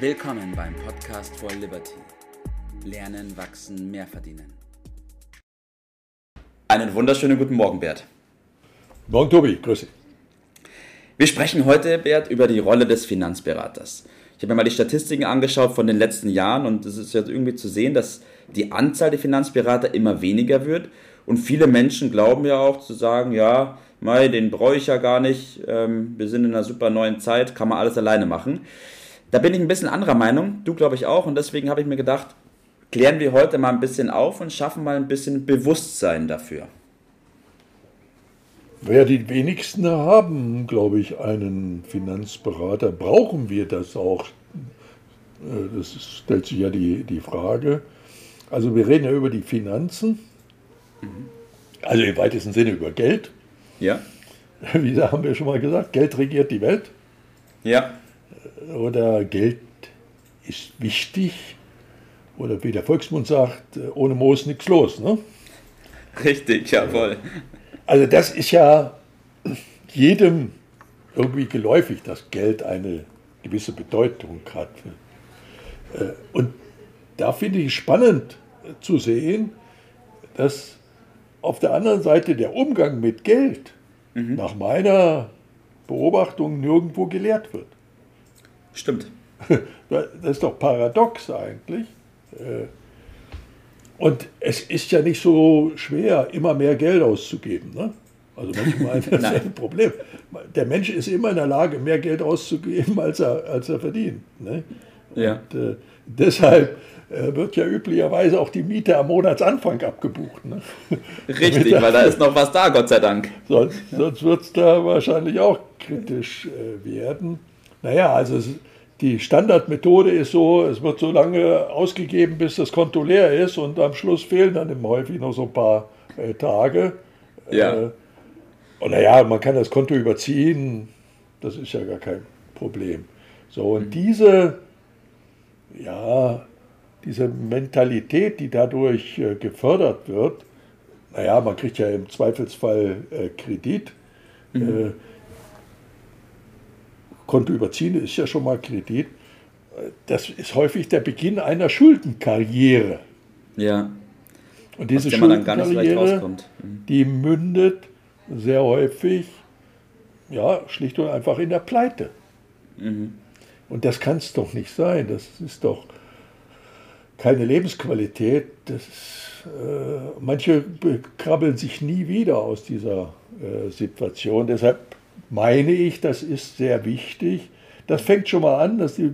Willkommen beim Podcast for Liberty. Lernen, wachsen, mehr verdienen. Einen wunderschönen guten Morgen, Bert. Morgen, Tobi. Grüß dich. Wir sprechen heute, Bert, über die Rolle des Finanzberaters. Ich habe mir mal die Statistiken angeschaut von den letzten Jahren und es ist jetzt irgendwie zu sehen, dass die Anzahl der Finanzberater immer weniger wird und viele Menschen glauben ja auch zu sagen, ja, Mai, den brauche ich ja gar nicht, ähm, wir sind in einer super neuen Zeit, kann man alles alleine machen. Da bin ich ein bisschen anderer Meinung, du glaube ich auch und deswegen habe ich mir gedacht, klären wir heute mal ein bisschen auf und schaffen mal ein bisschen Bewusstsein dafür. Wer die wenigsten haben, glaube ich, einen Finanzberater. Brauchen wir das auch? Äh, das stellt sich ja die, die Frage. Also wir reden ja über die Finanzen, also im weitesten Sinne über Geld. Ja. Wie haben wir schon mal gesagt, Geld regiert die Welt. Ja. Oder Geld ist wichtig. Oder wie der Volksmund sagt, ohne Moos nichts los. Ne? Richtig, jawohl. Also das ist ja jedem irgendwie geläufig, dass Geld eine gewisse Bedeutung hat. Äh, und da finde ich spannend zu sehen, dass auf der anderen Seite der Umgang mit Geld mhm. nach meiner Beobachtung nirgendwo gelehrt wird. Stimmt. Das ist doch paradox eigentlich. Äh, und es ist ja nicht so schwer, immer mehr Geld auszugeben. Ne? Also manchmal ist das ein Problem. Der Mensch ist immer in der Lage, mehr Geld auszugeben, als er, als er verdient. Ne? Ja. Und, äh, deshalb äh, wird ja üblicherweise auch die Miete am Monatsanfang abgebucht. Ne? Richtig, weil da ist noch was da, Gott sei Dank. Sonst, sonst wird es da wahrscheinlich auch kritisch äh, werden. Naja, also die Standardmethode ist so, es wird so lange ausgegeben, bis das Konto leer ist und am Schluss fehlen dann immer häufig noch so ein paar äh, Tage. Ja. Äh, und naja, man kann das Konto überziehen, das ist ja gar kein Problem. So, und mhm. diese, ja, diese Mentalität, die dadurch äh, gefördert wird, naja, man kriegt ja im Zweifelsfall äh, Kredit. Mhm. Konto überziehen ist ja schon mal Kredit. Das ist häufig der Beginn einer Schuldenkarriere. Ja. Und diese Schuldenkarriere, mhm. die mündet sehr häufig, ja, schlicht und einfach in der Pleite. Mhm. Und das kann es doch nicht sein. Das ist doch keine Lebensqualität. Das äh, manche krabbeln sich nie wieder aus dieser äh, Situation. Deshalb meine ich, das ist sehr wichtig. Das fängt schon mal an, dass die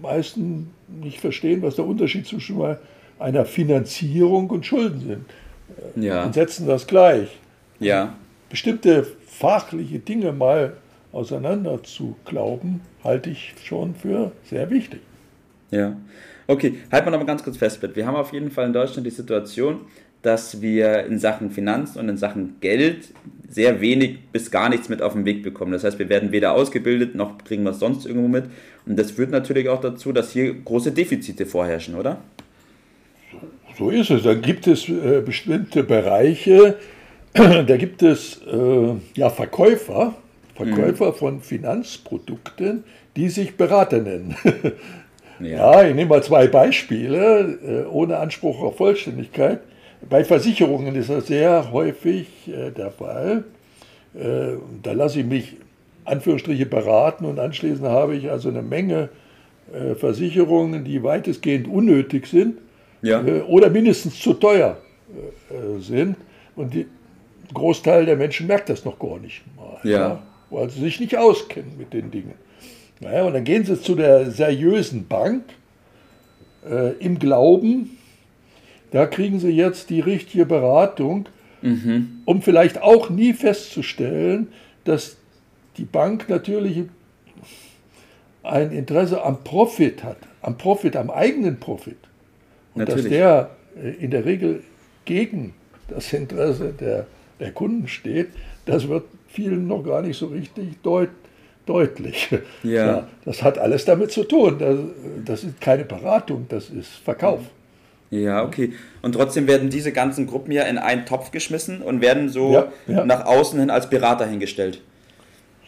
meisten nicht verstehen, was der Unterschied zwischen einer Finanzierung und Schulden sind. Ja. Und setzen das gleich. Ja. Bestimmte fachliche Dinge mal auseinander zu glauben, halte ich schon für sehr wichtig. Ja. Okay, halten wir noch mal ganz kurz fest, Wir haben auf jeden Fall in Deutschland die Situation, dass wir in Sachen Finanzen und in Sachen Geld sehr wenig bis gar nichts mit auf den Weg bekommen. Das heißt, wir werden weder ausgebildet, noch kriegen wir es sonst irgendwo mit. Und das führt natürlich auch dazu, dass hier große Defizite vorherrschen, oder? So ist es. Dann gibt es äh, bestimmte Bereiche, da gibt es äh, ja Verkäufer, Verkäufer mhm. von Finanzprodukten, die sich Berater nennen. ja. ja. ich nehme mal zwei Beispiele, äh, ohne Anspruch auf Vollständigkeit. Bei Versicherungen ist das sehr häufig äh, der Fall. Äh, da lasse ich mich Anführungsstriche beraten und anschließend habe ich also eine Menge äh, Versicherungen, die weitestgehend unnötig sind ja. Oder mindestens zu teuer sind. Und die Großteil der Menschen merkt das noch gar nicht mal. Ja. ja weil sie sich nicht auskennen mit den Dingen. Naja, und dann gehen sie zu der seriösen Bank im Glauben, da kriegen Sie jetzt die richtige Beratung, mhm. um vielleicht auch nie festzustellen, dass die Bank natürlich ein Interesse am Profit hat, am Profit, am eigenen Profit. Und natürlich. dass der äh, in der Regel gegen das Interesse der, der Kunden steht, das wird vielen noch gar nicht so richtig deut, deutlich. Ja. ja. Das hat alles damit zu tun. Das, das ist keine Beratung, das ist Verkauf. Ja, okay. Und trotzdem werden diese ganzen Gruppen ja in einen Topf geschmissen und werden so ja, ja. nach außen hin als Berater hingestellt.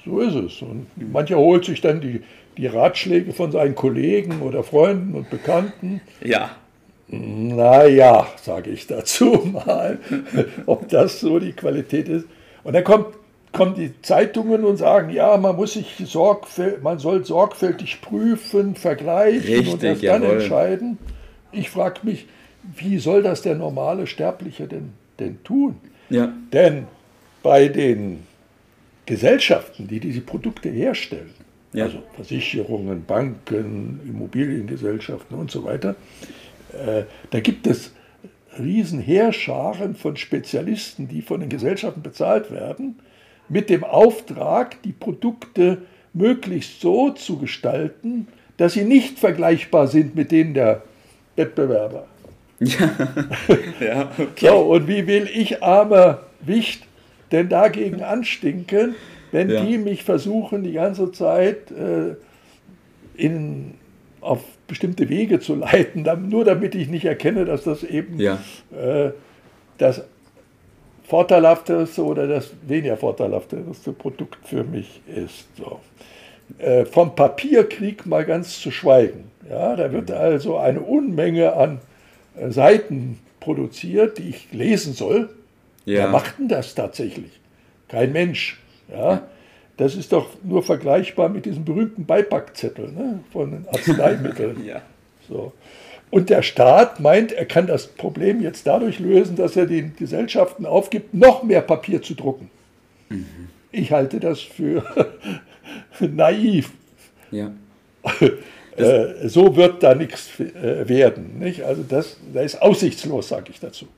So ist es. Und mancher holt sich dann die, die Ratschläge von seinen Kollegen oder Freunden und Bekannten. Ja. Naja, sage ich dazu mal, ob das so die Qualität ist. Und dann kommt, kommen die Zeitungen und sagen, ja, man muss sich sorgfältig, man soll sorgfältig prüfen, vergleichen Richtig, und das dann jawohl. entscheiden. Ich frage mich, wie soll das der normale Sterbliche denn, denn tun? Ja. Denn bei den Gesellschaften, die diese Produkte herstellen, Ja. also Versicherungen, Banken, Immobiliengesellschaften und so weiter, äh, da gibt es riesen Heerscharen von Spezialisten, die von den Gesellschaften bezahlt werden, mit dem Auftrag, die Produkte möglichst so zu gestalten, dass sie nicht vergleichbar sind mit denen der Wettbewerber. Ja, okay. So, und wie will ich, armer Wicht, denn dagegen anstinken, wenn Ja. die mich versuchen, die ganze Zeit äh, in, auf bestimmte Wege zu leiten, dann, nur damit ich nicht erkenne, dass das eben Ja. äh, das vorteilhafteste oder das weniger vorteilhafteste Produkt für mich ist. So. Äh, vom Papierkrieg mal ganz zu schweigen. Ja, da wird also eine Unmenge an äh, Seiten produziert, die ich lesen soll. Wer Ja. macht denn das tatsächlich? Kein Mensch. Ja? Das ist doch nur vergleichbar mit diesem berühmten Beipackzettel ne? von den Arzneimitteln. Ja. So. Und der Staat meint, er kann das Problem jetzt dadurch lösen, dass er den Gesellschaften aufgibt, noch mehr Papier zu drucken. Ich halte das für naiv. Ja. Äh, so wird da nichts äh, werden. Nicht? Also das, das ist aussichtslos, sage ich dazu.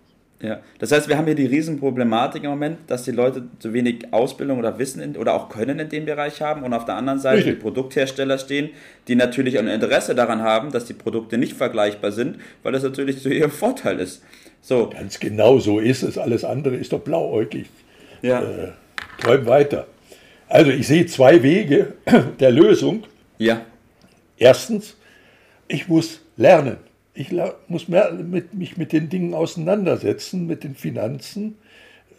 Ja, das heißt, wir haben hier die Riesenproblematik im Moment, dass die Leute zu wenig Ausbildung oder Wissen in, oder auch Können in dem Bereich haben und auf der anderen Seite Richtig. die Produkthersteller stehen, die natürlich ein Interesse daran haben, dass die Produkte nicht vergleichbar sind, weil das natürlich zu ihrem Vorteil ist. So, Ganz genau so ist es. Alles andere ist doch blauäugig. ja, Äh, träum weiter. Also ich sehe zwei Wege der Lösung. ja, Erstens, ich muss lernen. Ich muss mit, mich mit den Dingen auseinandersetzen, mit den Finanzen.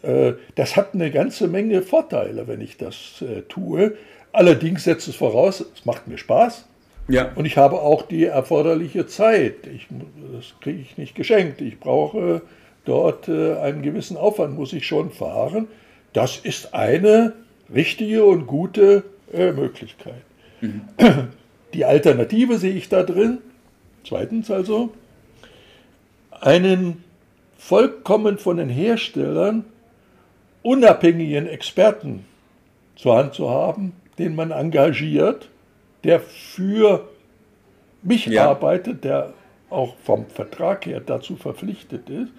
Äh, Das hat eine ganze Menge Vorteile, wenn ich das äh, tue. Allerdings setzt es voraus, es macht mir Spaß ja, und ich habe auch die erforderliche Zeit. Ich, das kriege ich nicht geschenkt. Ich brauche dort äh, einen gewissen Aufwand, muss ich schon fahren. Das ist eine richtige und gute äh, Möglichkeit. Die Alternative sehe ich da drin. Zweitens also, einen vollkommen von den Herstellern unabhängigen Experten zur Hand zu haben, den man engagiert, der für mich Ja. arbeitet, der auch vom Vertrag her dazu verpflichtet ist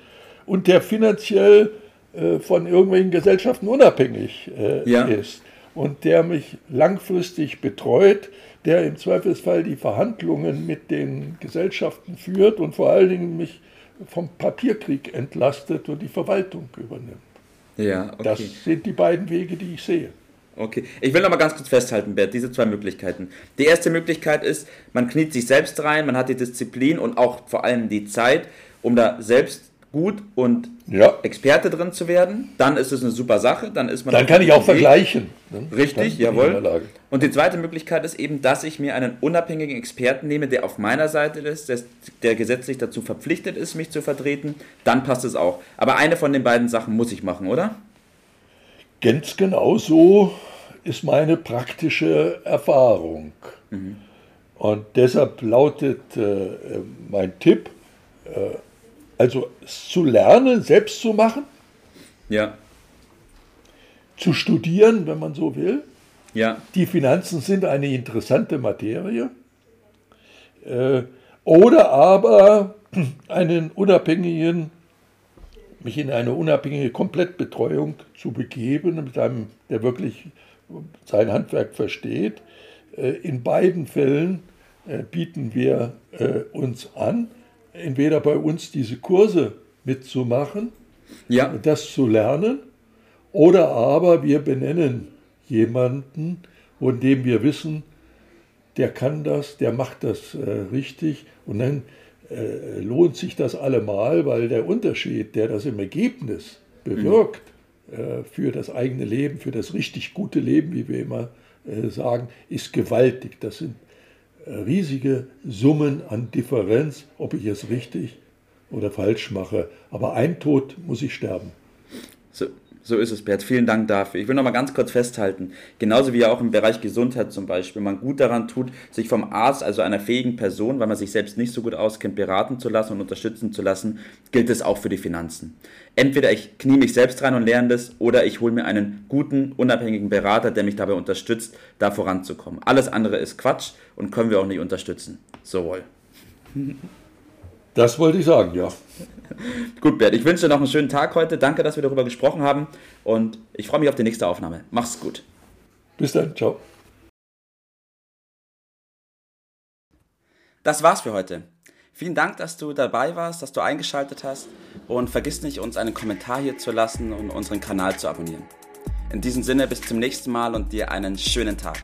und der finanziell äh, von irgendwelchen Gesellschaften unabhängig äh, Ja. ist und der mich langfristig betreut, der im Zweifelsfall die Verhandlungen mit den Gesellschaften führt und vor allen Dingen mich vom Papierkrieg entlastet und die Verwaltung übernimmt. ja, okay. Das sind die beiden Wege, die ich sehe. Okay, ich will noch mal ganz kurz festhalten, Bert, diese zwei Möglichkeiten. Die erste Möglichkeit ist, man kniet sich selbst rein, man hat die Disziplin und auch vor allem die Zeit, um da selbst gut und Ja. Experte drin zu werden. Dann ist es eine super Sache, dann ist man Dann kann ich auch Weg. vergleichen. ne? Richtig, ich jawohl. Und die zweite Möglichkeit ist eben, dass ich mir einen unabhängigen Experten nehme, der auf meiner Seite ist, der, der gesetzlich dazu verpflichtet ist, mich zu vertreten. Dann passt es auch. Aber eine von den beiden Sachen muss ich machen, oder? Ganz genau so ist meine praktische Erfahrung. Und deshalb lautet äh, mein Tipp, äh, also zu lernen, selbst zu machen, Ja, zu studieren, wenn man so will. ja, Die Finanzen sind eine interessante Materie. Äh, oder aber einen unabhängigen, mich in eine unabhängige Komplettbetreuung zu begeben, mit einem, der wirklich sein Handwerk versteht. Äh, In beiden Fällen äh, bieten wir uns an, entweder bei uns diese Kurse mitzumachen, ja, das zu lernen, oder aber wir benennen jemanden, von dem wir wissen, der kann das, der macht das äh, richtig. Und dann äh, lohnt sich das allemal, weil der Unterschied, der das im Ergebnis bewirkt äh, für das eigene Leben, für das richtig gute Leben, wie wir immer äh, sagen, ist gewaltig. Das sind riesige Summen an Differenz, ob ich es richtig oder falsch mache. Aber ein Tod muss ich sterben. So, so ist es, Bert. Vielen Dank dafür. Ich will noch mal ganz kurz festhalten, genauso wie auch im Bereich Gesundheit zum Beispiel, man gut daran tut, sich vom Arzt, also einer fähigen Person, weil man sich selbst nicht so gut auskennt, beraten zu lassen und unterstützen zu lassen, gilt es auch für die Finanzen. Entweder ich knie mich selbst rein und lerne das, oder ich hole mir einen guten, unabhängigen Berater, der mich dabei unterstützt, da voranzukommen. Alles andere ist Quatsch und können wir auch nicht unterstützen. So wohl. Das wollte ich sagen, ja. Gut, Bert, ich wünsche dir noch einen schönen Tag heute. Danke, dass wir darüber gesprochen haben und ich freue mich auf die nächste Aufnahme. Mach's gut. Bis dann, ciao. Das war's für heute. Vielen Dank, dass du dabei warst, dass du eingeschaltet hast und vergiss nicht, uns einen Kommentar hier zu lassen und unseren Kanal zu abonnieren. In diesem Sinne, bis zum nächsten Mal und dir einen schönen Tag.